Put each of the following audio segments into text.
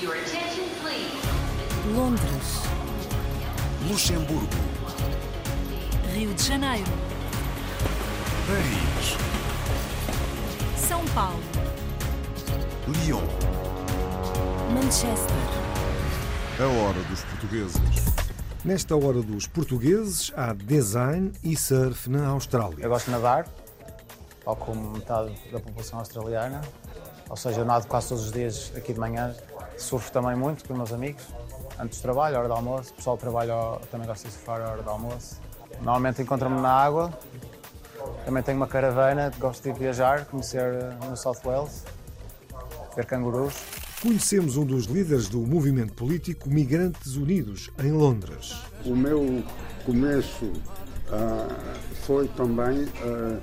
Your attention, please. Londres, Luxemburgo, Rio de Janeiro, Paris, São Paulo, Lyon. Manchester, A hora dos portugueses. Nesta hora dos portugueses, há design e surf na Austrália. Eu gosto de nadar, tal como metade da população australiana. Ou seja, eu nado quase todos os dias aqui de manhã. Surfo também muito com os meus amigos, antes do trabalho, à hora do almoço. O pessoal que trabalha também gosta de surfar à hora do almoço. Normalmente encontro-me na água. Também tenho uma caravana, gosto de viajar, conhecer eh, no South Wales, ver cangurus. Conhecemos um dos líderes do movimento político Migrantes Unidos, em Londres. O meu começo ah, foi também ah,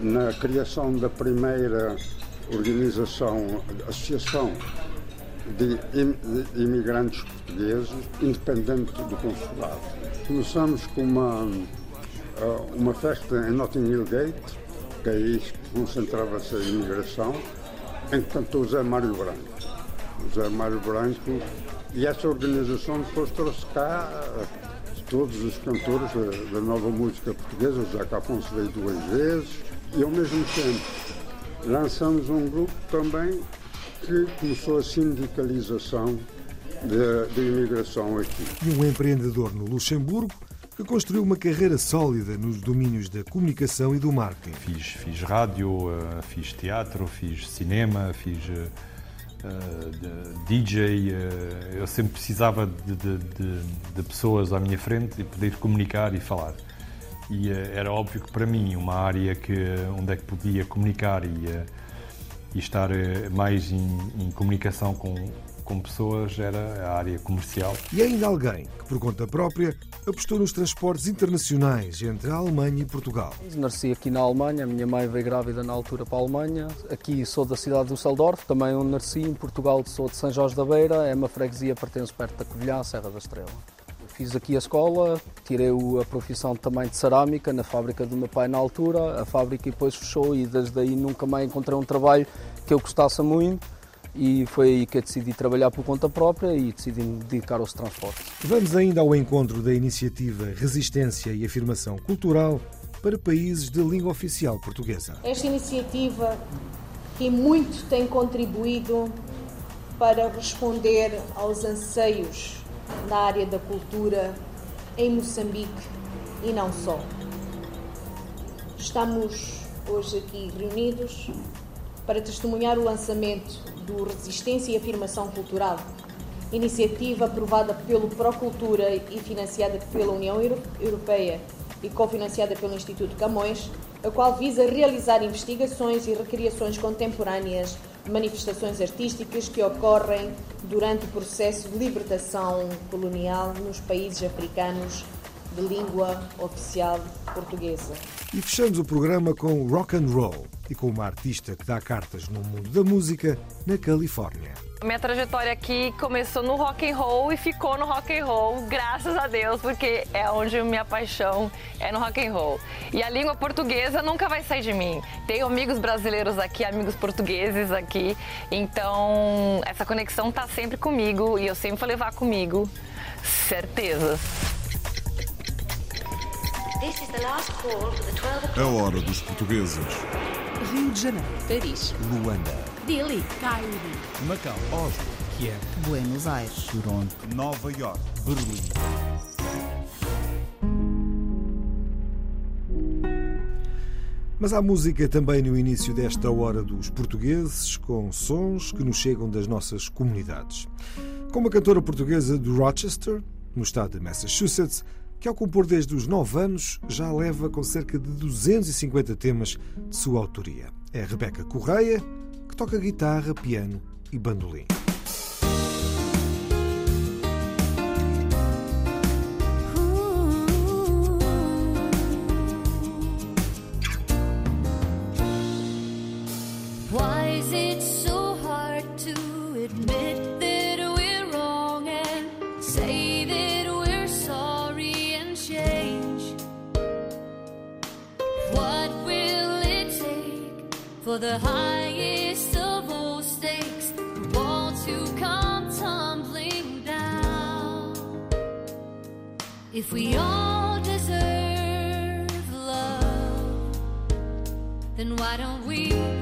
na criação da primeira organização, associação de, im- de imigrantes portugueses, independente do consulado. Começamos com uma, ah, uma festa em Notting Hill Gate, que aí concentrava-se a imigração, em que cantou o Zé Mário Branco. O Zé Mário Branco, e essa organização depois trouxe cá ah, todos os cantores da, da nova música portuguesa, o Zeca Afonso veio duas vezes, e ao mesmo tempo lançamos um grupo também que começou a sindicalização da imigração aqui. E um empreendedor no Luxemburgo que construiu uma carreira sólida nos domínios da comunicação e do marketing. Fiz, fiz rádio, eh, fiz teatro, fiz cinema, fiz eh, eh, de- DJ. eh, eu sempre precisava de, de- de- de pessoas à minha frente e poder comunicar e falar. E eh, era óbvio que para mim uma área que, onde é que podia comunicar e, e estar eh, mais em, em comunicação com, com pessoas era a área comercial. E ainda alguém que, por conta própria, apostou nos transportes internacionais entre a Alemanha e Portugal. Nasci aqui na Alemanha, a minha mãe veio grávida na altura para a Alemanha. Aqui sou da cidade de Düsseldorf, também onde nasci. Em Portugal sou de São Jorge da Beira, é uma freguesia, pertence perto da Covilhã, Serra da Estrela. Fiz aqui a escola, tirei a profissão também de cerâmica na fábrica do meu pai na altura. A fábrica depois fechou e desde aí nunca mais encontrei um trabalho que eu gostasse muito. E foi aí que eu decidi trabalhar por conta própria e decidi me dedicar aos transportes. Vamos ainda ao encontro da iniciativa Resistência e Afirmação Cultural para países de língua oficial portuguesa. Esta iniciativa que muito tem contribuído para responder aos anseios na área da cultura em Moçambique e não só. Estamos hoje aqui reunidos para testemunhar o lançamento do Resistência e Afirmação Cultural, iniciativa aprovada pelo Procultura e financiada pela União Euro- Europeia e cofinanciada pelo Instituto Camões, a qual visa realizar investigações e recriações contemporâneas manifestações artísticas que ocorrem durante o processo de libertação colonial nos países africanos de língua oficial portuguesa. E fechamos o programa com rock and roll e com uma artista que dá cartas no mundo da música na Califórnia. Minha trajetória aqui começou no rock and roll e ficou no rock and roll, graças a Deus, porque é onde minha paixão é no rock and roll. E a língua portuguesa nunca vai sair de mim. Tenho amigos brasileiros aqui, amigos portugueses aqui, então essa conexão tá sempre comigo e eu sempre vou levar comigo, certeza. A hora dos portugueses. Rio de Janeiro, Paris, Luanda, Delhi, Cairo, Macau, Oslo, Kiev, Buenos Aires. Toronto, Nova York, Berlim. Mas há música também no início desta hora dos portugueses, com sons que nos chegam das nossas comunidades. Como a cantora portuguesa de Rochester, no estado de Massachusetts, que ao compor desde os 9 anos já leva com cerca de 250 temas de sua autoria. É Rebeca Correia, que toca guitarra, piano e bandolim. the highest of all stakes, the come tumbling down. If we all deserve love, then why don't we?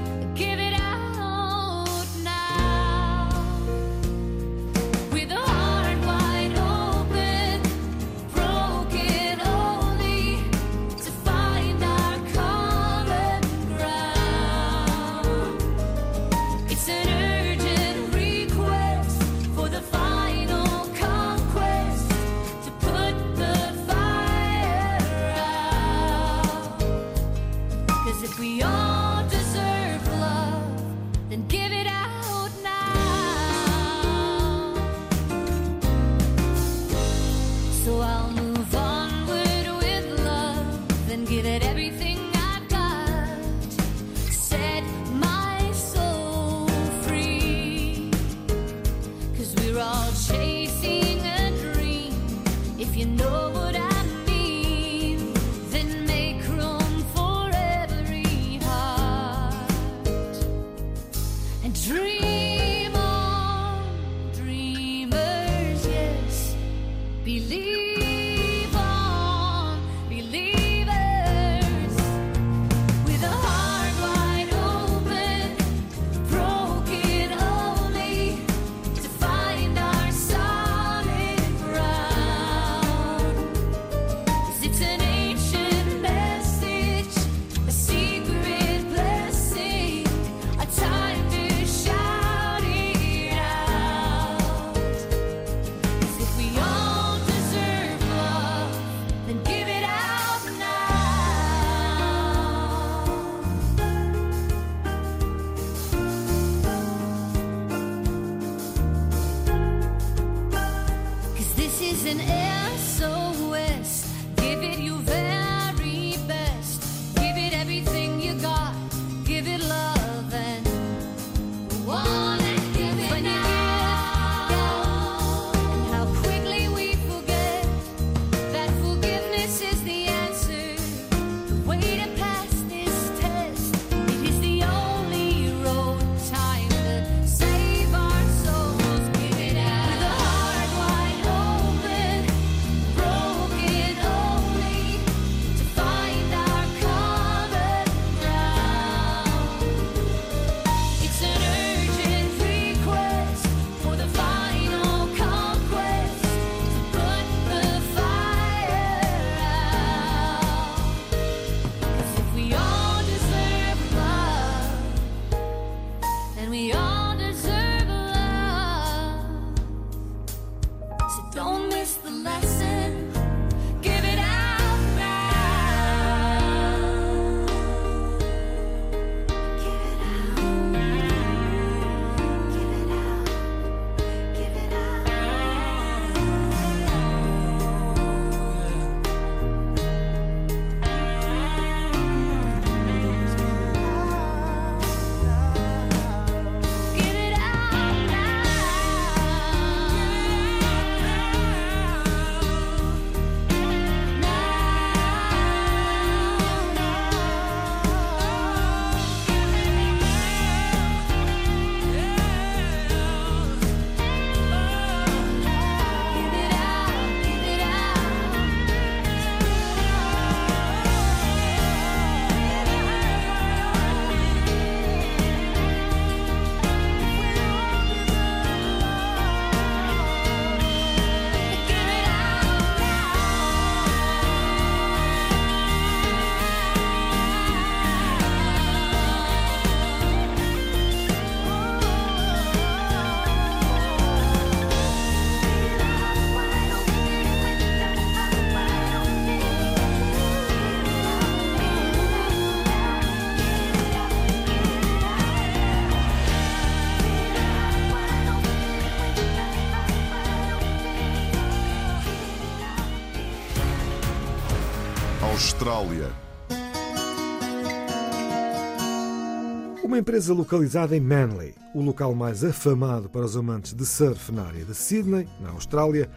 empresa localizada em Manly, o local mais afamado para os amantes de surf na área de Sydney, na Austrália,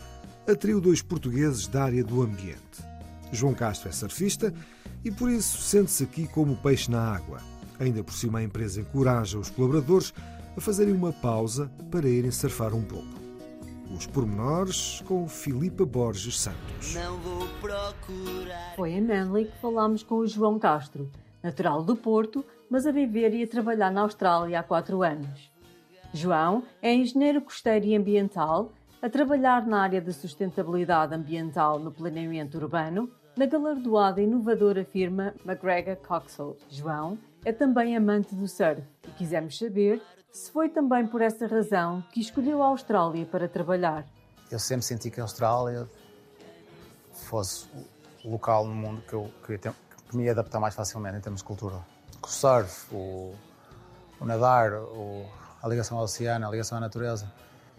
atraiu dois portugueses da área do ambiente. João Castro é surfista e por isso sente-se aqui como peixe na água. Ainda por cima, a empresa encoraja os colaboradores a fazerem uma pausa para irem surfar um pouco. Os pormenores com Filipa Borges Santos. Procurar... Foi em Manly que falámos com o João Castro, natural do Porto, mas a viver e a trabalhar na Austrália há quatro anos. João é engenheiro costeiro e ambiental, a trabalhar na área da sustentabilidade ambiental no planeamento urbano, na galardoada e inovadora firma McGregor Coxall. João é também amante do surf e quisemos saber se foi também por essa razão que escolheu a Austrália para trabalhar. Eu sempre senti que a Austrália fosse o local no mundo que eu ter, que me ia adaptar mais facilmente em termos de cultura. O surf, o, o nadar, o, a ligação ao oceano, a ligação à natureza.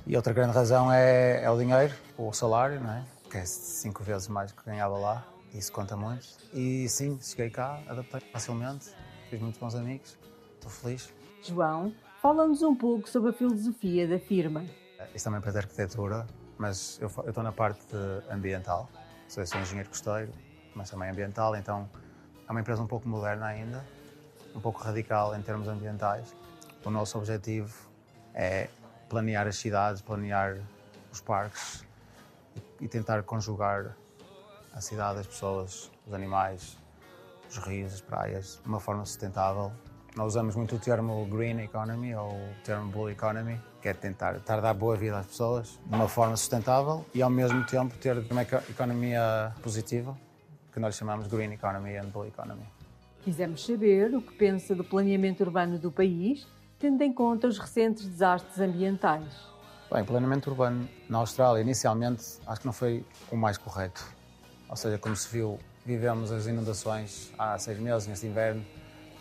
E outra grande razão é, é o dinheiro, o salário, não é? que é cinco vezes mais que ganhava lá. Isso conta muito. E sim, cheguei cá, adaptei facilmente, fiz muitos bons amigos, estou feliz. João fala-nos um pouco sobre a filosofia da firma. Isso também para a arquitetura, mas eu estou na parte ambiental. Sou, sou engenheiro costeiro, mas também ambiental, então é uma empresa um pouco moderna ainda, um pouco radical em termos ambientais. O nosso objetivo é planear as cidades, planear os parques e tentar conjugar a cidade, as pessoas, os animais, os rios, as praias, de uma forma sustentável. Nós usamos muito o termo green economy ou o termo blue economy, que é tentar, tentar dar boa vida às pessoas de uma forma sustentável e ao mesmo tempo ter uma economia positiva, que nós chamamos green economy and blue economy. Quisemos saber o que pensa do planeamento urbano do país, tendo em conta os recentes desastres ambientais. Bem, planeamento urbano na Austrália, inicialmente, acho que não foi o mais correto. Ou seja, como se viu, vivemos as inundações há seis meses, neste inverno,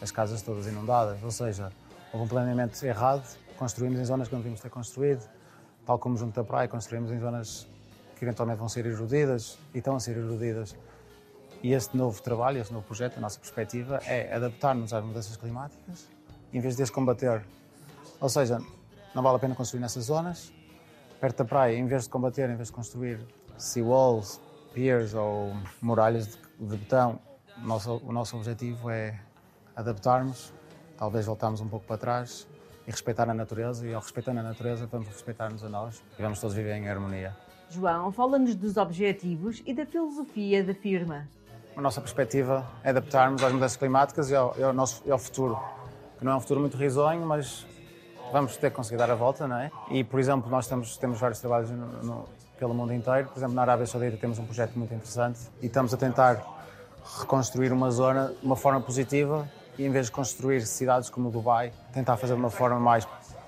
as casas todas inundadas. Ou seja, houve um planeamento errado, construímos em zonas que não devíamos ter construído, tal como junto da praia, construímos em zonas que eventualmente vão ser erudidas e estão a ser erudidas. E este novo trabalho, este novo projeto, a nossa perspectiva é adaptar-nos às mudanças climáticas em vez de as combater. Ou seja, não vale a pena construir nessas zonas. Perto da praia, em vez de combater, em vez de construir seawalls, piers ou muralhas de, de betão, o nosso, o nosso objetivo é adaptarmos, talvez voltarmos um pouco para trás e respeitar a natureza. E ao respeitar a natureza, vamos respeitar-nos a nós e vamos todos viver em harmonia. João, fala-nos dos objetivos e da filosofia da firma. A nossa perspectiva é adaptarmos às mudanças climáticas e ao, e ao nosso e ao futuro, que não é um futuro muito risonho, mas vamos ter que conseguir dar a volta, não é? E, por exemplo, nós temos, temos vários trabalhos no, no, pelo mundo inteiro. Por exemplo, na Arábia Saudita temos um projeto muito interessante e estamos a tentar reconstruir uma zona de uma forma positiva e, em vez de construir cidades como Dubai, tentar fazer de uma forma mais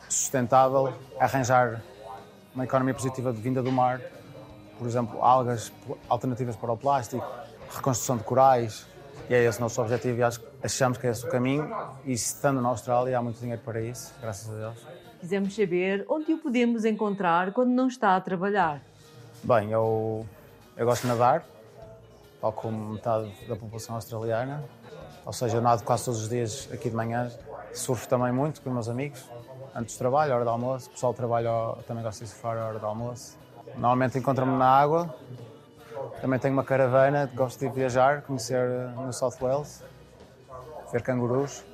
sustentável, arranjar uma economia positiva de vinda do mar, por exemplo, algas alternativas para o plástico, reconstrução de corais, e é esse o nosso objetivo e acho, achamos que é esse o caminho e estando na Austrália há muito dinheiro para isso, graças a Deus. Quisemos saber onde o podemos encontrar quando não está a trabalhar. Bem, eu, eu gosto de nadar, tal como metade da população australiana, ou seja, eu nado quase todos os dias aqui de manhã, surfo também muito com meus amigos, antes do trabalho, à hora do almoço, o pessoal do trabalho também gosta de surfar à hora do almoço. Normalmente encontro-me na água, também tenho uma caravana, gosto de viajar, conhecer no South Wales, ver cangurus.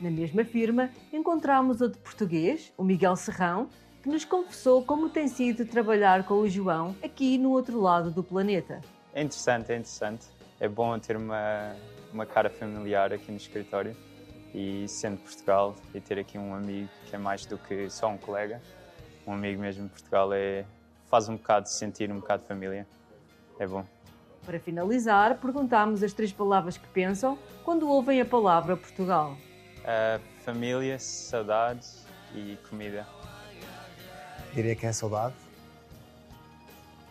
Na mesma firma, encontramos outro português, o Miguel Serrão, que nos confessou como tem sido trabalhar com o João aqui no outro lado do planeta. É interessante, é interessante. É bom ter uma, uma cara familiar aqui no escritório e sendo Portugal e ter aqui um amigo que é mais do que só um colega. Um amigo mesmo de Portugal é, faz um bocado sentir um bocado de família. É bom. Para finalizar, perguntámos as três palavras que pensam quando ouvem a palavra Portugal. Uh, família, saudades e comida. Diria que é a saudade,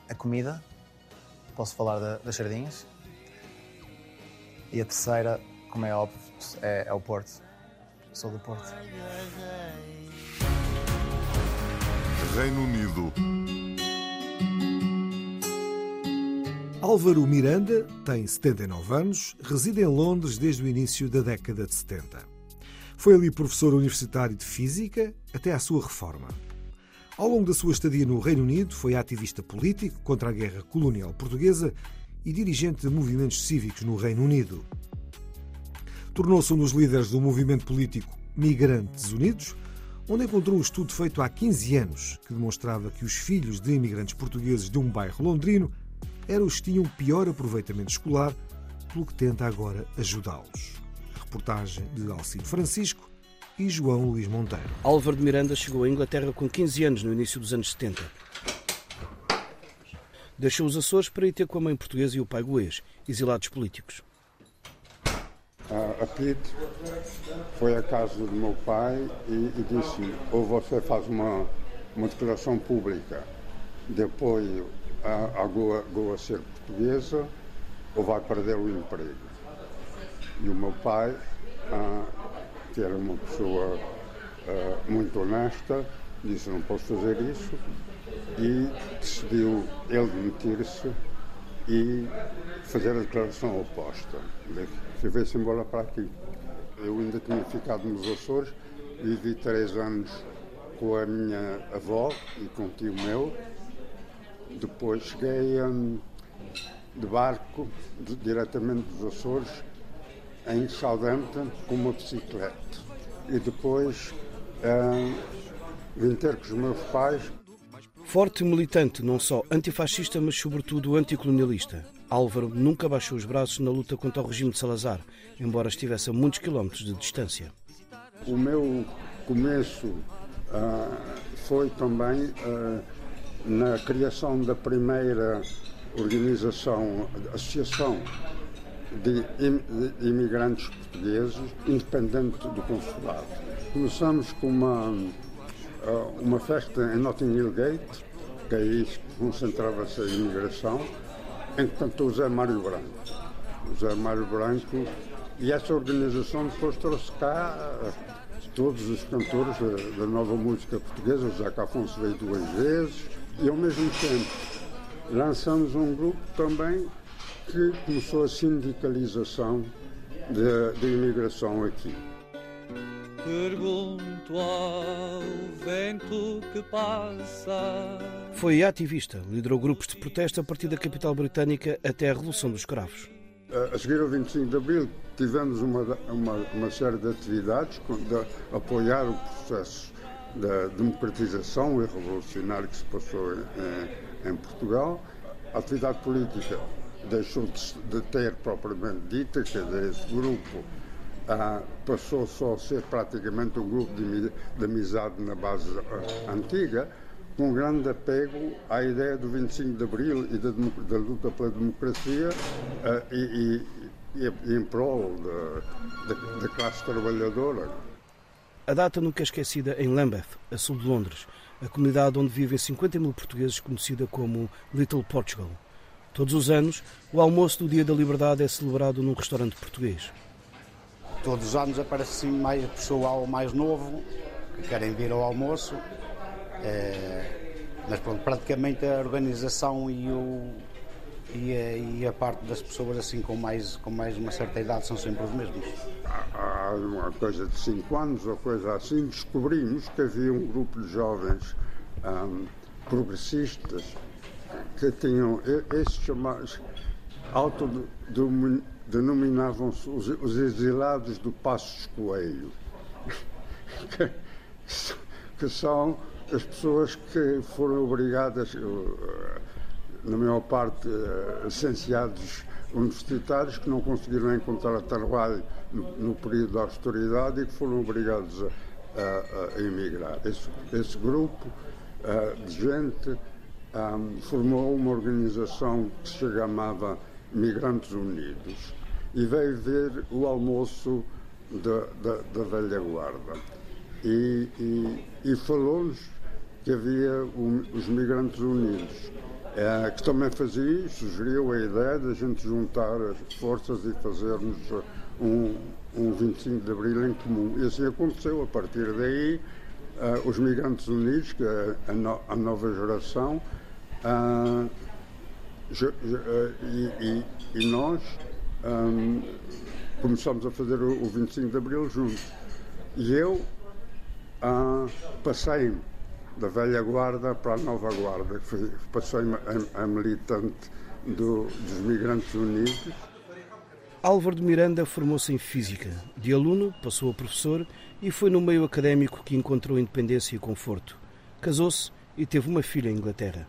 a comida, posso falar da, das sardinhas, e a terceira, como é óbvio, é, é o Porto. Sou do Porto. Reino Unido. Álvaro Miranda tem 79 anos, reside em Londres desde o início da década de 70. Foi ali professor universitário de Física até à sua reforma. Ao longo da sua estadia no Reino Unido, foi ativista político contra a guerra colonial portuguesa e dirigente de movimentos cívicos no Reino Unido. Tornou-se um dos líderes do movimento político Migrantes Unidos, onde encontrou um estudo feito há 15 anos que demonstrava que os filhos de imigrantes portugueses de um bairro londrino eram os que tinham pior aproveitamento escolar, pelo que tenta agora ajudá-los. A reportagem de Alcino Francisco e João Luís Monteiro. Álvaro de Miranda chegou à Inglaterra com 15 anos no início dos anos 70. Deixou os Açores para ir ter com a mãe portuguesa e o pai goês, exilados políticos. A Pete foi à casa do meu pai e, e disse ou você faz uma, uma declaração pública de apoio à, à Goa, Goa ser portuguesa ou vai perder o emprego. E o meu pai, ah, que era uma pessoa ah, muito honesta, disse não posso fazer isso e decidiu ele demitir-se e fazer a declaração oposta. Se veio-se embora para aqui. Eu ainda tinha ficado nos Açores, vivi três anos com a minha avó e com o tio meu. Depois cheguei um, de barco, de, diretamente dos Açores, em Southampton, com uma bicicleta. E depois um, vim ter com os meus pais. Forte militante, não só antifascista, mas sobretudo anticolonialista. Álvaro nunca baixou os braços na luta contra o regime de Salazar, embora estivesse a muitos quilómetros de distância. O meu começo uh, foi também uh, na criação da primeira organização, associação de, imigrantes portugueses, independente do consulado. Começamos com uma, uh, uma festa em Notting Hill Gate, que aí concentrava-se a imigração, enquanto o Zé Mário Branco. O Zé Mário Branco e essa organização depois trouxe cá todos os cantores da, nova música portuguesa, o José Afonso veio duas vezes, e ao mesmo tempo lançamos um grupo também que começou a sindicalização da imigração aqui. Pergunto ao vento que passa. Foi ativista, liderou grupos de protesto a partir da capital britânica até a Revolução dos Cravos. A seguir ao 25 de Abril, tivemos uma, uma, uma série de atividades de apoiar o processo da democratização e revolucionário que se passou em, em Portugal. A atividade política deixou de, ter propriamente dita, dizer, esse grupo ah, passou só a ser praticamente um grupo de, de amizade na base ah, antiga, com grande apego à ideia do 25 de Abril e da, da luta pela democracia uh, e, e, e, em prol da classe trabalhadora. A data nunca é esquecida em Lambeth, a sul de Londres, a comunidade onde vivem 50 mil portugueses, conhecida como Little Portugal. Todos os anos, o almoço do Dia da Liberdade é celebrado num restaurante português. Todos os anos aparece mais pessoal mais novo que querem vir ao almoço é, mas pronto, praticamente a organização e, o, e, a, e a parte das pessoas assim com mais, com mais uma certa idade são sempre os mesmos. Há uma coisa de 5 anos ou coisa assim, descobrimos que havia um grupo de jovens um, progressistas que tinham esses chamados autodenominavam-se os, os exilados do Passos Coelho, que, que são as pessoas que foram obrigadas, eh, na maior parte, eh, licenciados universitários, que não conseguiram encontrar trabalho no, no período da austeridade e que foram obrigados a, a, a emigrar. Esse, esse grupo uh, de gente um, formou uma organização que se chamava Migrantes Unidos e veio ver o almoço da velha guarda. E, e, e falou-nos que havia um, os Migrantes Unidos, é, que também fazia, sugeriu a ideia de a gente juntar as forças e fazermos um, um 25 de Abril em comum. E assim aconteceu. A partir daí, uh, os Migrantes Unidos, que é a, no, a nova geração, uh, e, e, e, nós um, começamos a fazer o, o 25 de Abril juntos. E eu uh, passei-me da velha guarda para a nova guarda, que passou a, a militante do, dos Migrantes Unidos. Álvaro de Miranda formou-se em Física. De aluno, passou a professor e foi no meio académico que encontrou independência e conforto. Casou-se e teve uma filha em Inglaterra.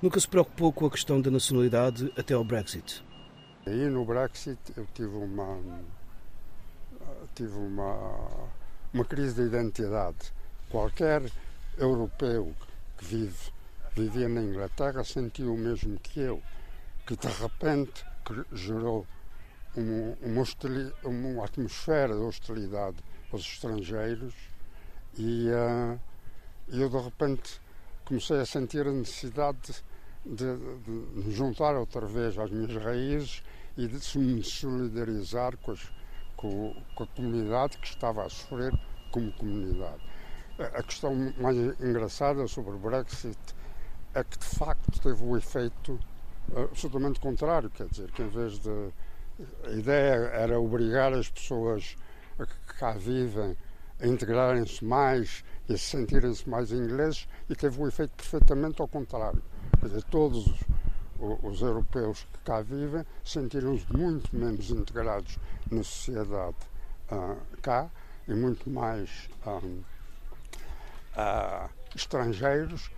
Nunca se preocupou com a questão da nacionalidade até ao Brexit. Aí no Brexit eu tive uma tive uma uma crise de identidade. Qualquer europeu que vive vivia na Inglaterra sentiu o mesmo que eu, que de repente gerou uma, uma, uma atmosfera de hostilidade aos estrangeiros e uh, eu de repente comecei a sentir a necessidade de, de, me juntar outra vez às minhas raízes e de me solidarizar com, as, com, com a comunidade que estava a sofrer como comunidade. A questão mais engraçada sobre o Brexit é que de facto teve o efeito absolutamente contrário, quer dizer, que em vez de. A ideia era obrigar as pessoas que cá vivem a integrarem-se mais e a sentirem-se mais ingleses e teve o efeito perfeitamente ao contrário. Quer dizer, todos os, os europeus que cá vivem sentiram-se muito menos integrados na sociedade uh, cá e muito mais um, uh, estrangeiros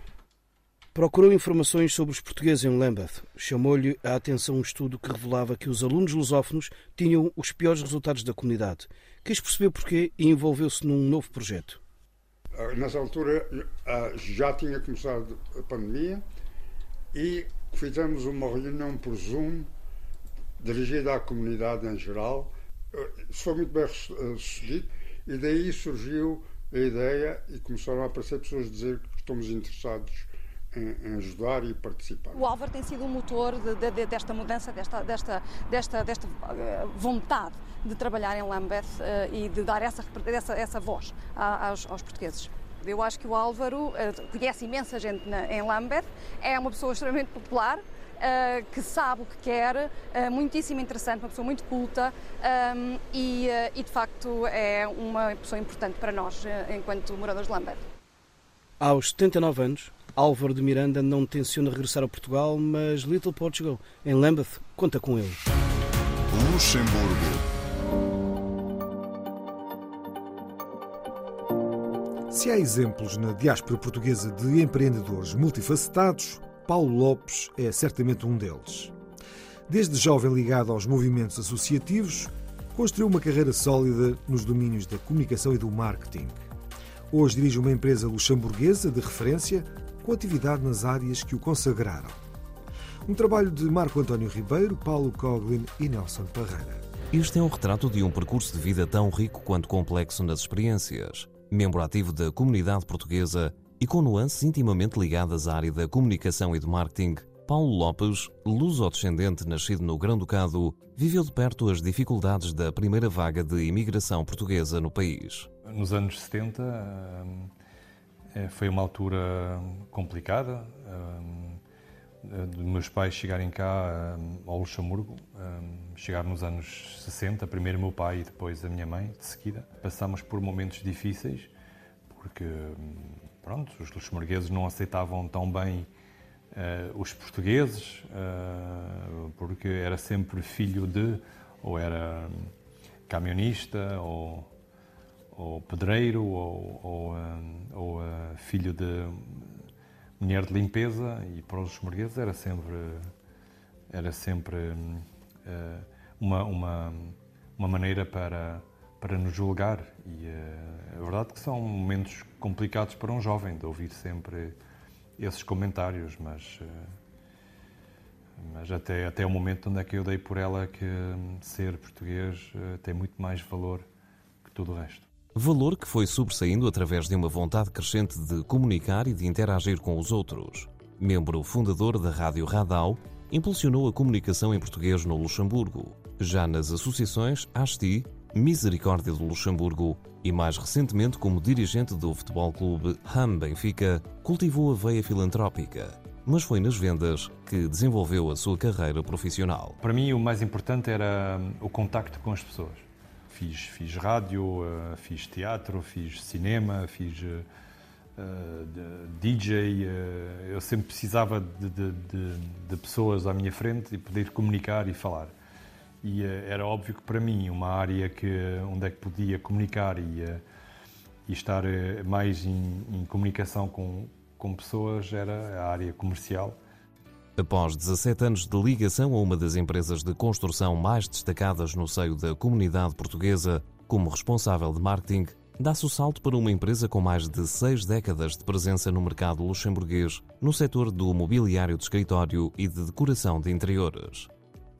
Procurou informações sobre os portugueses em Lambeth. Chamou-lhe a atenção um estudo que revelava que os alunos lusófonos tinham os piores resultados da comunidade. Quis perceber porquê e envolveu-se num novo projeto. Nessa altura já tinha começado a pandemia e fizemos uma reunião por Zoom dirigida à comunidade em geral. Isso foi muito bem recebido e daí surgiu a ideia e começaram a aparecer pessoas a dizer que estamos interessados em, ajudar e participar. O Álvaro tem sido o motor de, de, desta mudança, desta, desta, desta, desta vontade de trabalhar em Lambeth uh, e de dar essa, essa, essa voz aos, aos portugueses. Eu acho que o Álvaro uh, conhece imensa gente na, em Lambeth, é uma pessoa extremamente popular, Uh, que sabe o que quer, uh, muitíssimo interessante, uma pessoa muito culta um, e, uh, e, de facto é uma pessoa importante para nós enquanto moradores de Lambert. Aos 79 anos, Álvaro de Miranda não tenciona regressar a Portugal, mas Little Portugal, em Lambeth, conta com ele. Luxemburgo. Se há exemplos na diáspora portuguesa de empreendedores multifacetados, Paulo Lopes é certamente um deles. Desde jovem ligado aos movimentos associativos, construiu uma carreira sólida nos domínios da comunicação e do marketing. Hoje dirige uma empresa luxemburguesa de referência com atividade nas áreas que o consagraram. Um trabalho de Marco António Ribeiro, Paulo Coglin e Nelson Parreira. Este é um retrato de um percurso de vida tão rico quanto complexo nas experiências. Membro ativo da comunidade portuguesa e com nuances intimamente ligadas à área da comunicação e do marketing, Paulo Lopes, luso-descendente nascido no Grão-Ducado, viveu de perto as dificuldades da primeira vaga de imigração portuguesa no país. Nos anos 70 eh, foi uma altura complicada eh, de meus pais chegarem cá ao Luxemburgo, chegaram nos anos 60, primeiro meu pai e depois a minha mãe, de seguida. Passámos por momentos difíceis, porque pronto, os luxemburgueses não aceitavam tão bem uh, os portugueses, uh, porque era sempre filho de, ou era camionista, ou, ou pedreiro, ou, ou, uh, ou filho de mulher de limpeza, e para os luxemburgueses era sempre, era sempre uma, uma, uma maneira para para nos julgar. E uh, é verdade que são momentos complicados para um jovem de ouvir sempre esses comentários, mas, uh, mas até, até o momento onde é que eu dei por ela que um, ser português uh, tem muito mais valor que tudo o resto. Valor que foi sobressaindo através de uma vontade crescente de comunicar e de interagir com os outros. Membro fundador da Rádio Radau, impulsionou a comunicação em português no Luxemburgo. Já nas associações ASTI, Misericórdia do Luxemburgo e mais recentemente como dirigente do Futebol Clube Ham Benfica, cultivou a veia filantrópica. Mas foi nas vendas que desenvolveu a sua carreira profissional. Para mim, o mais importante era hum, o contacto com as pessoas. Fiz, fiz rádio, eh, fiz teatro, fiz cinema, fiz uh, DJ. Uh, eu sempre precisava de, de, de, de pessoas à minha frente e poder comunicar e falar e uh, era óbvio que para mim uma área que onde é que podia comunicar e, uh, e estar eh, mais em, em comunicação com, com pessoas era a área comercial. Após 17 anos de ligação a uma das empresas de construção mais destacadas no seio da comunidade portuguesa, como responsável de marketing, dá-se o salto para uma empresa com mais de seis décadas de presença no mercado luxemburguês, no setor do mobiliário de escritório e de decoração de interiores.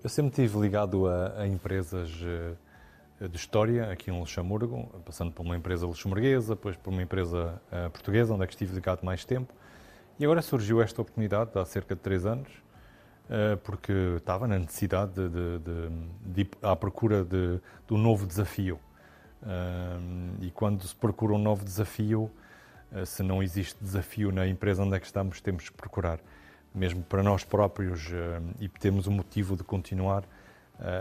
Eu sempre estive ligado a, a empresas eh, de história aqui em Luxemburgo, passando por uma empresa luxemburguesa, depois por uma empresa uh, portuguesa, onde é que estive ligado mais tempo. E agora surgiu esta oportunidade, há cerca de três anos, uh, porque estava na necessidade de, de, de, de ir à procura de, de um novo desafio. E quando se procura um novo desafio, se não existe desafio na empresa onde é que estamos, temos que procurar. Mesmo para nós próprios, e temos o motivo de continuar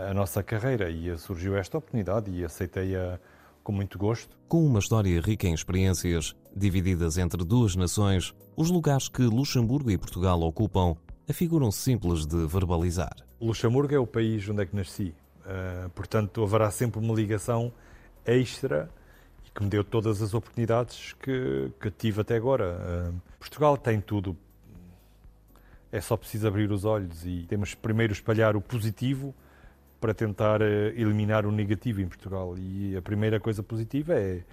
a nossa carreira e surgiu esta oportunidade e aceitei-a com muito gosto. Com uma história rica em experiências, divididas entre duas nações, os lugares que Luxemburgo e Portugal ocupam afiguram simples de verbalizar. Luxemburgo é o país onde é que nasci, uh, portanto haverá sempre uma ligação extra e que me deu todas as oportunidades que, que tive até agora. Uh, Portugal tem tudo, é só preciso abrir os olhos e temos primeiro espalhar o positivo para tentar eliminar o negativo em Portugal. E a primeira coisa positiva é,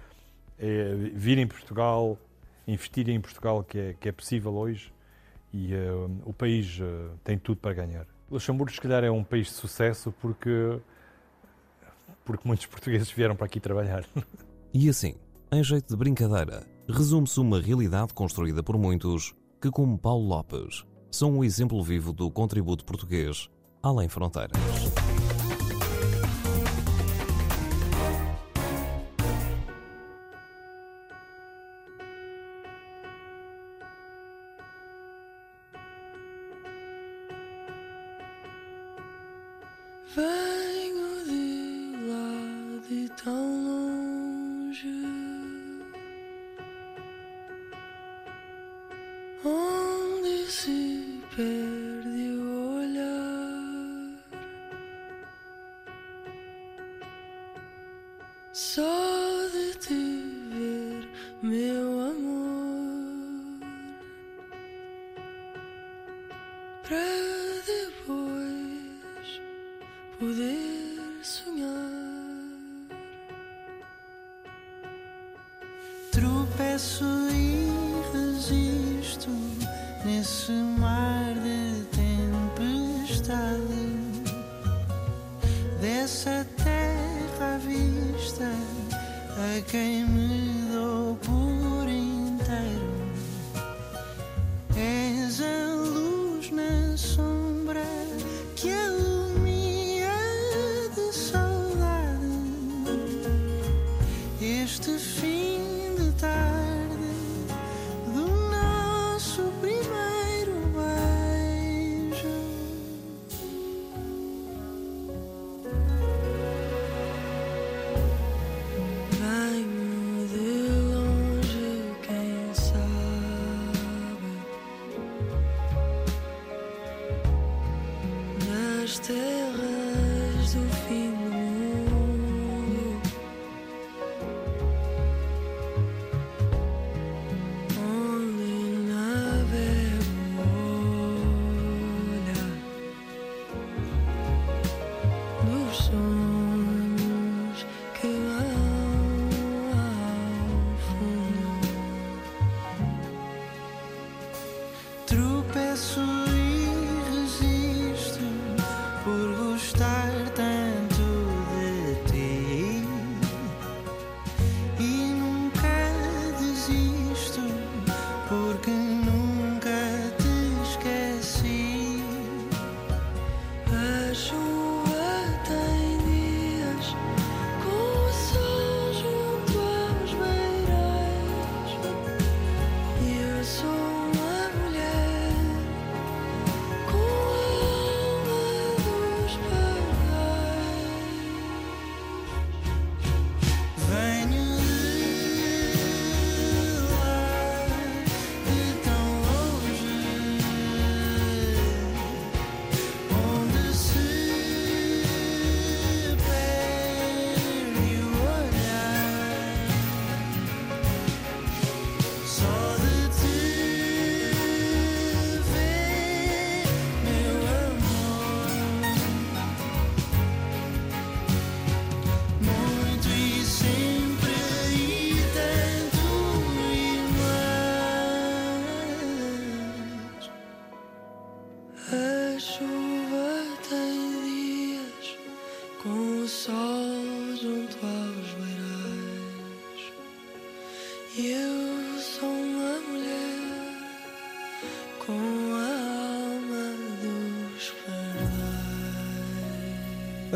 é vir em Portugal, investir em Portugal, que é, que é possível hoje, e uh, o país uh, tem tudo para ganhar. Luxemburgo, se calhar, é um país de sucesso porque, porque muitos portugueses vieram para aqui trabalhar. E assim, em jeito de brincadeira, resume-se uma realidade construída por muitos que, como Paulo Lopes, são um exemplo vivo do contributo português além fronteiras.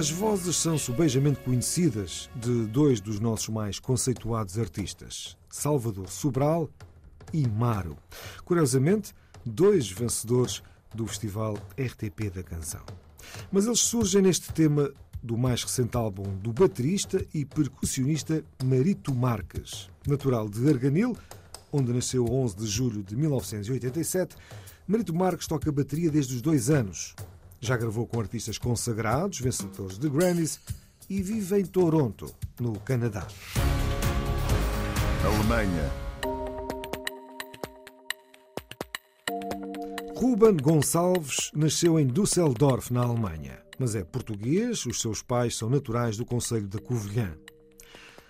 As vozes são subejamente conhecidas de dois dos nossos mais conceituados artistas, Salvador Sobral e Maro. Curiosamente, dois vencedores do Festival RTP da Canção. Mas eles surgem neste tema do mais recente álbum do baterista e percussionista Marito Marques. Natural de Arganil, onde nasceu 11 de julho de 1987, Marito Marques toca bateria desde os dois anos. Já gravou com artistas consagrados, vencedores de Grammys e vive em Toronto, no Canadá. Alemanha. Ruben Gonçalves nasceu em Düsseldorf, na Alemanha, mas é português, os seus pais são naturais do Conselho da Covilhã.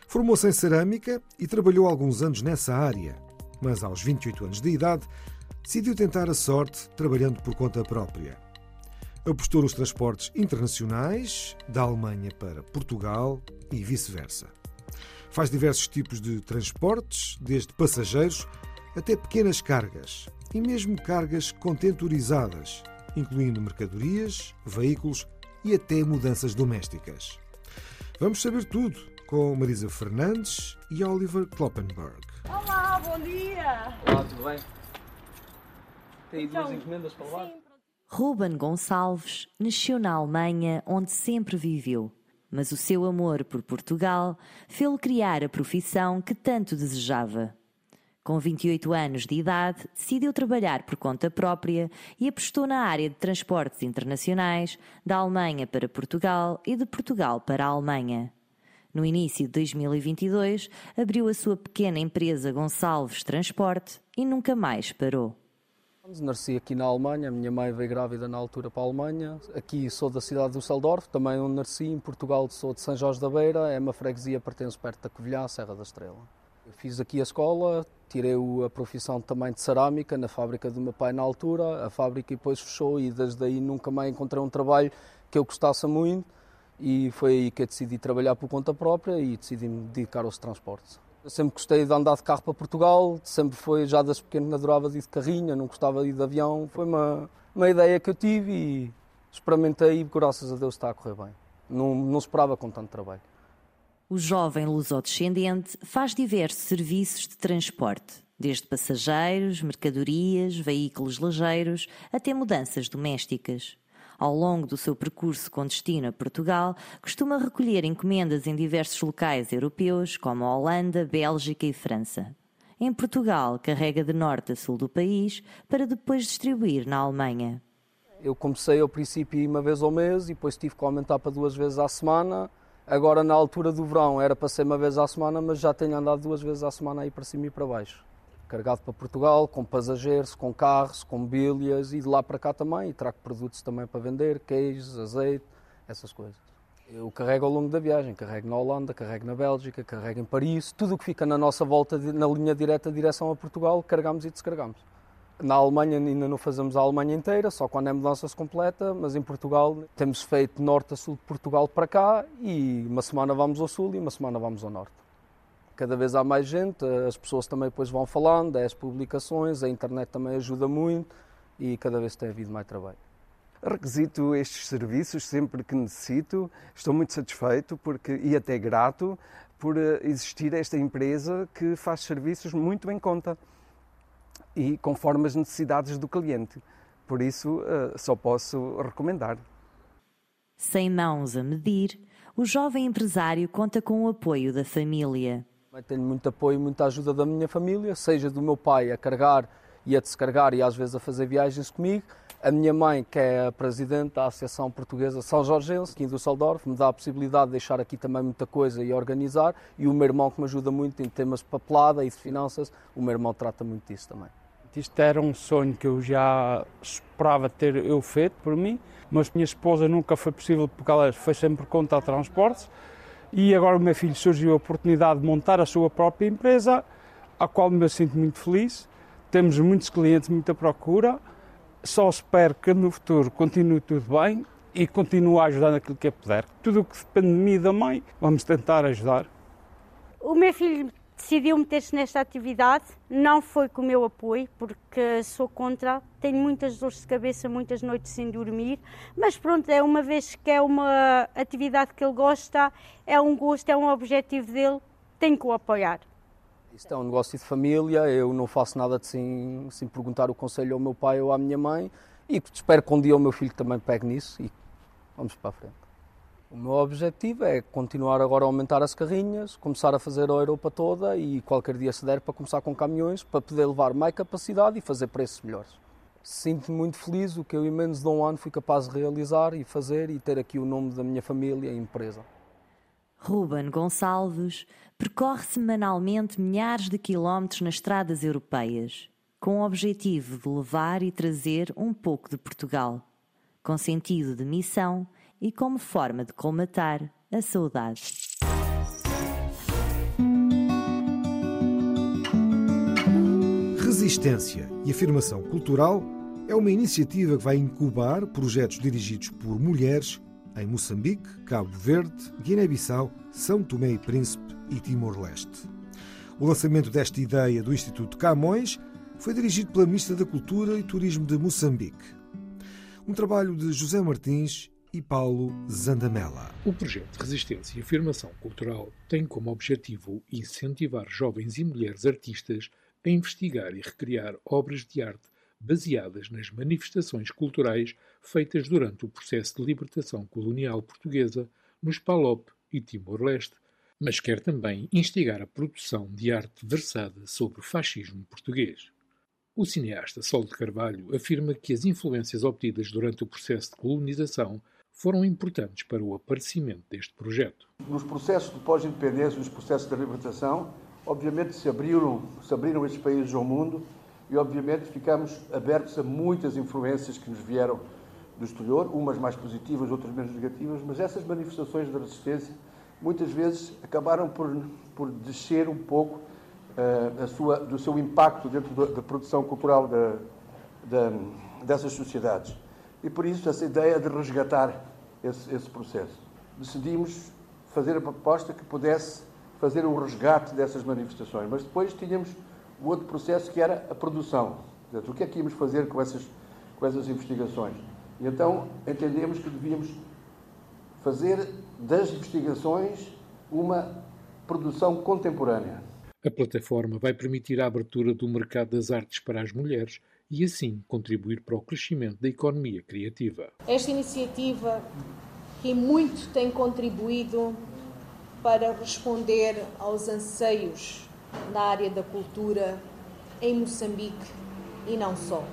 Formou-se em cerâmica e trabalhou alguns anos nessa área, mas aos 28 anos de idade decidiu tentar a sorte trabalhando por conta própria. Apostou nos transportes internacionais, da Alemanha para Portugal e vice-versa. Faz diversos tipos de transportes, desde passageiros até pequenas cargas e mesmo cargas contentorizadas, incluindo mercadorias, veículos e até mudanças domésticas. Vamos saber tudo com Marisa Fernandes e Oliver Kloppenberg. Olá, bom dia! Olá, tudo bem? Tem Então, duas encomendas para levar? Ruben Gonçalves nasceu na Alemanha, onde sempre viveu, mas o seu amor por Portugal fez-lhe criar a profissão que tanto desejava. Com 28 anos de idade, decidiu trabalhar por conta própria e apostou na área de transportes internacionais, da Alemanha para Portugal e de Portugal para a Alemanha. No início de 2022, abriu a sua pequena empresa Gonçalves Transporte e nunca mais parou. Nasci aqui na Alemanha, minha mãe veio grávida na altura para a Alemanha. Aqui sou da cidade de Düsseldorf, também onde nasci. Em Portugal sou de São Jorge da Beira, é uma freguesia, pertence perto da Covilhã, Serra da Estrela. Eu fiz aqui a escola, tirei a profissão também de cerâmica na fábrica do meu pai na altura. A fábrica depois fechou e desde aí nunca mais encontrei um trabalho que eu gostasse muito e foi aí que eu decidi trabalhar por conta própria e decidi me dedicar aos transportes. Eu sempre gostei de andar de carro para Portugal, sempre foi, já das pequenas adorava de ir de carrinha, não gostava de ir de avião. Foi uma, uma ideia que eu tive e experimentei e graças a Deus está a correr bem. Não, não esperava com tanto trabalho. O jovem lusodescendente faz diversos serviços de transporte, desde passageiros, mercadorias, veículos ligeiros até mudanças domésticas. Ao longo do seu percurso com destino a Portugal, costuma recolher encomendas em diversos locais europeus, como a Holanda, Bélgica e França. Em Portugal, carrega de norte a sul do país para depois distribuir na Alemanha. Eu comecei ao princípio uma vez ao mês e depois tive que aumentar para duas vezes à semana. Agora, na altura do verão, era para ser uma vez à semana, mas já tenho andado duas vezes à semana aí para cima e para baixo. Carregado para Portugal, com passageiros, com carros, com mobílias e de lá para cá também. E trago produtos também para vender, queijos, azeite, essas coisas. Eu carrego ao longo da viagem, carrego na Holanda, carrego na Bélgica, carrego em Paris. Tudo o que fica na nossa volta, na linha direta direção a Portugal, carregamos e descarregamos. Na Alemanha ainda não fazemos a Alemanha inteira, só quando é mudança-se completa, mas em Portugal temos feito norte a sul de Portugal para cá e uma semana vamos ao sul e uma semana vamos ao norte. Cada vez há mais gente, as pessoas também depois vão falando, é as publicações, a internet também ajuda muito e cada vez tem havido mais trabalho. Requisito estes serviços sempre que necessito. Estou muito satisfeito porque, e até grato por eh, existir esta empresa que faz serviços muito em conta e conforme as necessidades do cliente. Por isso, eh, só posso recomendar. Sem mãos a medir, o jovem empresário conta com o apoio da família. Tenho muito apoio e muita ajuda da minha família, seja do meu pai a carregar e a descarregar e às vezes a fazer viagens comigo. A minha mãe, que é a presidente da Associação Portuguesa São Jorgense, aqui em Düsseldorf, me dá a possibilidade de deixar aqui também muita coisa e organizar. E o meu irmão, que me ajuda muito em temas de papelada e de finanças, o meu irmão trata muito disso também. Isto era um sonho que eu já esperava ter eu feito por mim, mas minha esposa nunca foi possível porque ela foi sempre contra a transportes e agora o meu filho surgiu a oportunidade de montar a sua própria empresa, a qual me sinto muito feliz. Temos muitos clientes, muita procura Só espero que no futuro continue tudo bem e continue a ajudar naquilo que eu puder. Tudo o que depende de mim e da mãe, vamos tentar ajudar. O meu filho decidiu meter-se nesta atividade, não foi com o meu apoio, porque sou contra, tenho muitas dores de cabeça, muitas noites sem dormir, mas pronto, é uma vez que é uma atividade que ele gosta, é um gosto, é um objetivo dele, tenho que o apoiar. Isto é um negócio de família, eu não faço nada de sem, sem perguntar o conselho ao meu pai ou à minha mãe e espero que um dia o meu filho também pegue nisso e vamos para a frente. O meu objetivo é continuar agora a aumentar as carrinhas, começar a fazer a Europa toda e qualquer dia se der para começar com caminhões para poder levar mais capacidade e fazer preços melhores. Sinto-me muito feliz o que eu em menos de um ano fui capaz de realizar e fazer e ter aqui o nome da minha família e empresa. Ruben Gonçalves percorre semanalmente milhares de quilómetros nas estradas europeias, com o objetivo de levar e trazer um pouco de Portugal, com sentido de missão e como forma de colmatar a saudade. Resistência e afirmação cultural é uma iniciativa que vai incubar projetos dirigidos por mulheres em Moçambique, Cabo Verde, Guiné-Bissau, São Tomé e Príncipe e Timor-Leste. O lançamento desta ideia do Instituto Camões foi dirigido pela Ministra da Cultura e Turismo de Moçambique. Um trabalho de José Martins e Paulo Zandamela. O projeto resistência e afirmação cultural tem como objetivo incentivar jovens e mulheres artistas a investigar e recriar obras de arte baseadas nas manifestações culturais feitas durante o processo de libertação colonial portuguesa nos Palop e Timor-Leste, mas quer também instigar a produção de arte versada sobre o fascismo português. O cineasta Sol de Carvalho afirma que as influências obtidas durante o processo de colonização foram importantes para o aparecimento deste projeto. Nos processos de pós-independência, nos processos de libertação, obviamente se abriram, se abriram estes países ao mundo e obviamente ficamos abertos a muitas influências que nos vieram do exterior, umas mais positivas, outras menos negativas, mas essas manifestações de resistência muitas vezes acabaram por, por descer um pouco uh, sua, do seu impacto dentro da, da produção cultural da, da, dessas sociedades. E por isso essa ideia de resgatar esse, esse processo. Decidimos fazer a proposta que pudesse fazer o resgate dessas manifestações, mas depois tínhamos o outro processo que era a produção. Portanto, o que é que íamos fazer com essas, com essas investigações? E então entendemos que devíamos fazer das investigações uma produção contemporânea. A plataforma vai permitir a abertura do mercado das artes para as mulheres e, assim, contribuir para o crescimento da economia criativa. Esta iniciativa que muito tem contribuído para responder aos anseios na área da cultura em Moçambique e não só.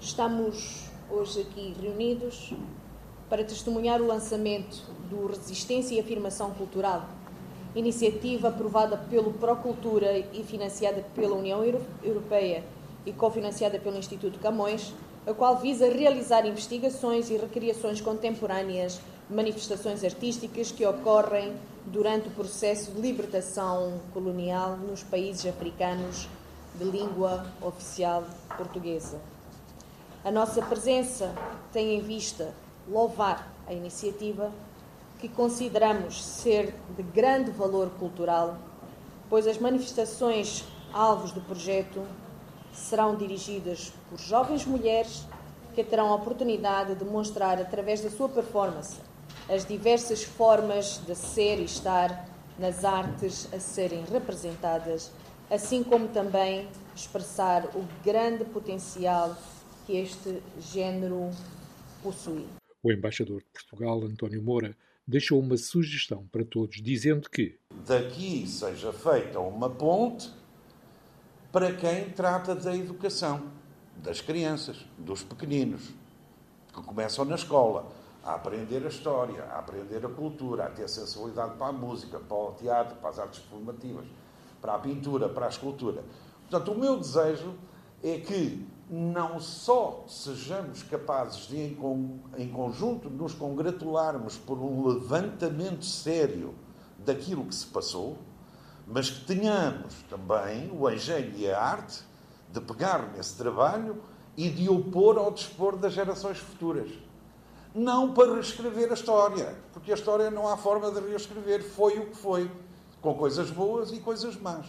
Estamos hoje aqui reunidos para testemunhar o lançamento do Resistência e Afirmação Cultural, iniciativa aprovada pelo Procultura e financiada pela União Europeia e cofinanciada pelo Instituto Camões, a qual visa realizar investigações e recriações contemporâneas de manifestações artísticas que ocorrem durante o processo de libertação colonial nos países africanos de língua oficial portuguesa. A nossa presença tem em vista louvar a iniciativa, que consideramos ser de grande valor cultural, pois as manifestações alvos do projeto serão dirigidas por jovens mulheres que terão a oportunidade de mostrar, através da sua performance, as diversas formas de ser e estar nas artes a serem representadas, assim como também expressar o grande potencial que este género possui. O embaixador de Portugal, António Moura, deixou uma sugestão para todos, dizendo que daqui seja feita uma ponte para quem trata da educação das crianças, dos pequeninos, que começam na escola a aprender a história, a aprender a cultura, a ter sensibilidade para a música, para o teatro, para as artes formativas, para a pintura, para a escultura. Portanto, o meu desejo é que não só sejamos capazes de, em, conjunto, nos congratularmos por um levantamento sério daquilo que se passou, mas que tenhamos também o engenho e a arte de pegar nesse trabalho e de o pôr ao dispor das gerações futuras. Não para reescrever a história, porque a história não há forma de reescrever, foi o que foi, com coisas boas e coisas más.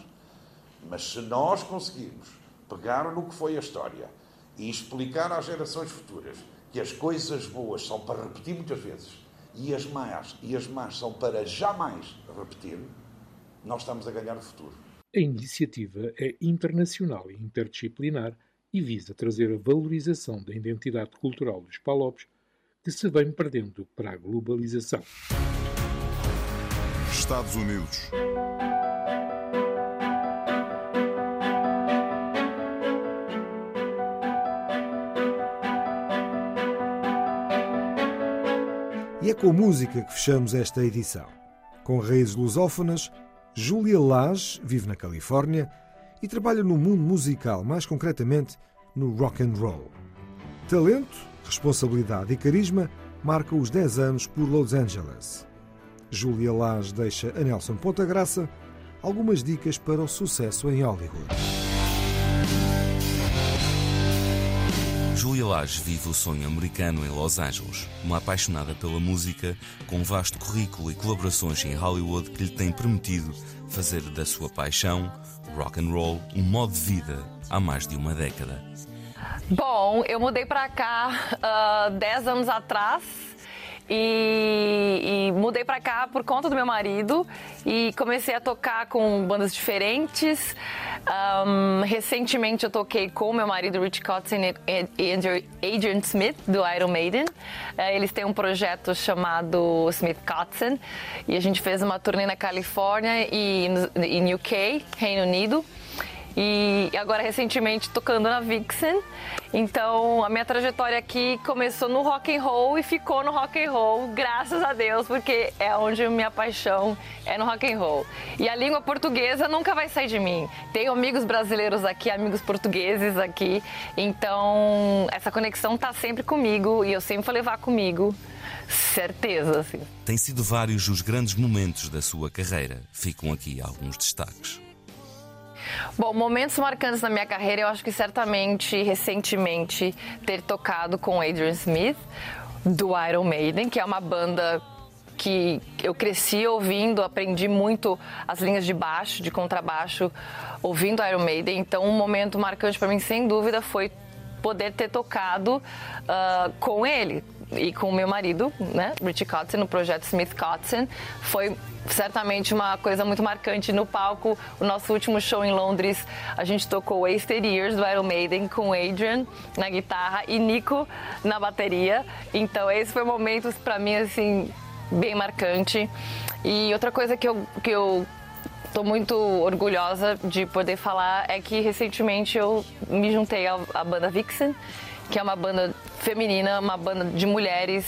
Mas se nós conseguirmos pegar no que foi a história e explicar às gerações futuras que as coisas boas são para repetir muitas vezes e as más e as más são para jamais repetir, nós estamos a ganhar o futuro. A iniciativa é internacional e interdisciplinar e visa trazer a valorização da identidade cultural dos palopes que se vem perdendo para a globalização. Estados Unidos. E é com música que fechamos esta edição. Com raízes lusófonas, Júlia Lage vive na Califórnia e trabalha no mundo musical, mais concretamente no rock and roll. Talento, responsabilidade e carisma marcam os 10 anos por Los Angeles. Júlia Lage deixa a Nelson Ponta Graça algumas dicas para o sucesso em Hollywood. Julia Lage vive o sonho americano em Los Angeles, uma apaixonada pela música, com um vasto currículo e colaborações em Hollywood que lhe tem permitido fazer da sua paixão, rock and roll, um modo de vida há mais de uma década. Bom, eu mudei para cá 10 uh, anos atrás e, e mudei para cá por conta do meu marido e comecei a tocar com bandas diferentes. Um, recentemente eu toquei com meu marido Rich Kotzen e Adrian Smith do Iron Maiden. Uh, eles têm um projeto chamado Smith Kotzen e a gente fez uma turnê na Califórnia e em UK, Reino Unido e agora recentemente tocando na Vixen. Então a minha trajetória aqui começou no rock and roll e ficou no rock and roll, graças a Deus, porque é onde minha paixão é no rock and roll. E a língua portuguesa nunca vai sair de mim. Tenho amigos brasileiros aqui, amigos portugueses aqui, então essa conexão tá sempre comigo e eu sempre vou levar comigo. Certeza, assim. Tem sido vários os grandes momentos da sua carreira. Ficam aqui alguns destaques. Bom, momentos marcantes na minha carreira, eu acho que certamente, recentemente, ter tocado com Adrian Smith, do Iron Maiden, que é uma banda que eu cresci ouvindo, aprendi muito as linhas de baixo, de contrabaixo, ouvindo Iron Maiden. Então, um momento marcante para mim, sem dúvida, foi poder ter tocado uh, com ele e com o meu marido, né, Richie Kotzen, no projeto Smith Kotzen. Foi certamente uma coisa muito marcante no palco. O nosso último show em Londres, a gente tocou Wasted Years do Iron Maiden com Adrian na guitarra e Nico na bateria. Então esse foi um momento para mim assim bem marcante. E outra coisa que eu que eu Estou muito orgulhosa de poder falar é que recentemente eu me juntei à banda Vixen, que é uma banda feminina, uma banda de mulheres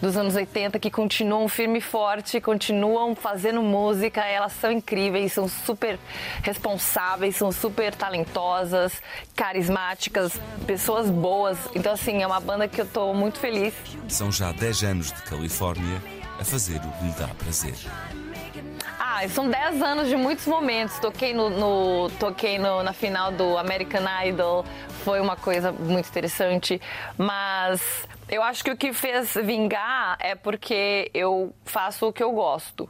dos anos 80 que continuam firme e forte, continuam fazendo música, elas são incríveis, são super responsáveis, são super talentosas, carismáticas, pessoas boas. Então assim, é uma banda que eu estou muito feliz. São já 10 anos de Califórnia a fazer o que lhe dá prazer. São 10 anos de muitos momentos. Toquei, no, no toquei no, na final do American Idol, foi uma coisa muito interessante. Mas eu acho que o que fez vingar é porque eu faço o que eu gosto.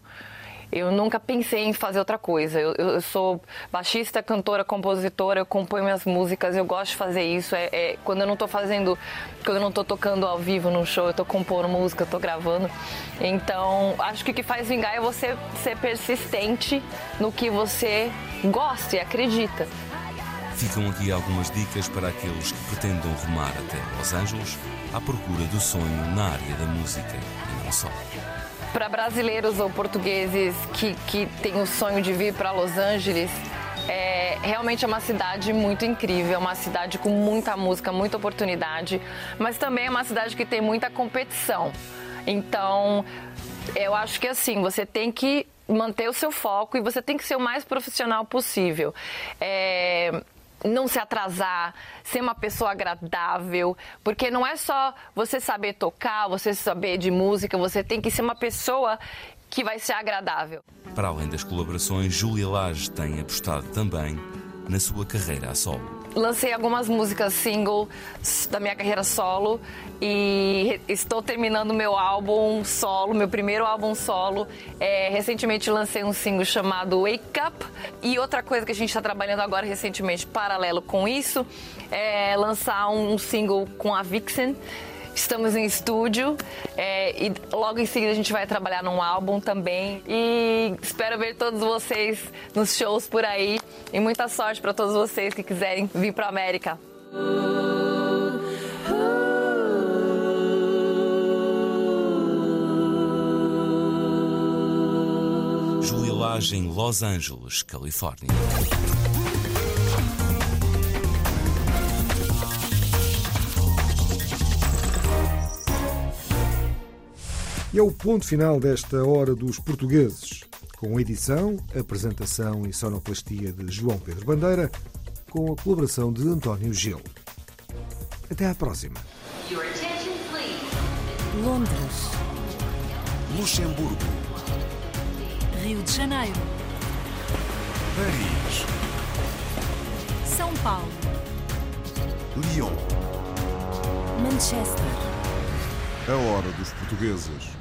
Eu nunca pensei em fazer outra coisa. Eu, eu sou baixista, cantora, compositora, eu componho minhas músicas, eu gosto de fazer isso. É, é quando eu não estou fazendo, quando eu não estou tocando ao vivo num show, eu estou compondo música, estou gravando. Então, acho que o que faz vingar é você ser persistente no que você gosta e acredita. Ficam aqui algumas dicas para aqueles que pretendam rumar até Los Angeles à procura do sonho na área da música e não só para brasileiros ou portugueses que, que têm o sonho de vir para Los Angeles, é, realmente é uma cidade muito incrível, é uma cidade com muita música, muita oportunidade, mas também é uma cidade que tem muita competição. Então, eu acho que assim, você tem que manter o seu foco e você tem que ser o mais profissional possível. É, não se atrasar, ser uma pessoa agradável, porque não é só você saber tocar, você saber de música, você tem que ser uma pessoa que vai ser agradável. Para além das colaborações, Júlia Lage tem apostado também na sua carreira a solo. Lancei algumas músicas single da minha carreira solo e estou terminando meu álbum solo, meu primeiro álbum solo. É, recentemente lancei um single chamado Wake Up e outra coisa que a gente está trabalhando agora recentemente, paralelo com isso, é lançar um single com a Vixen. Estamos em estúdio é, e logo em seguida a gente vai trabalhar num álbum também. E espero ver todos vocês nos shows por aí. E muita sorte para todos vocês que quiserem vir para América. Julia Lage em Los Angeles, Califórnia. E é o ponto final desta Hora dos Portugueses, com edição, apresentação e sonoplastia de João Pedro Bandeira, com a colaboração de António Gil. Até à próxima. Londres. Luxemburgo. Rio de Janeiro. Paris. São Paulo. Lyon. Manchester. A hora dos portugueses.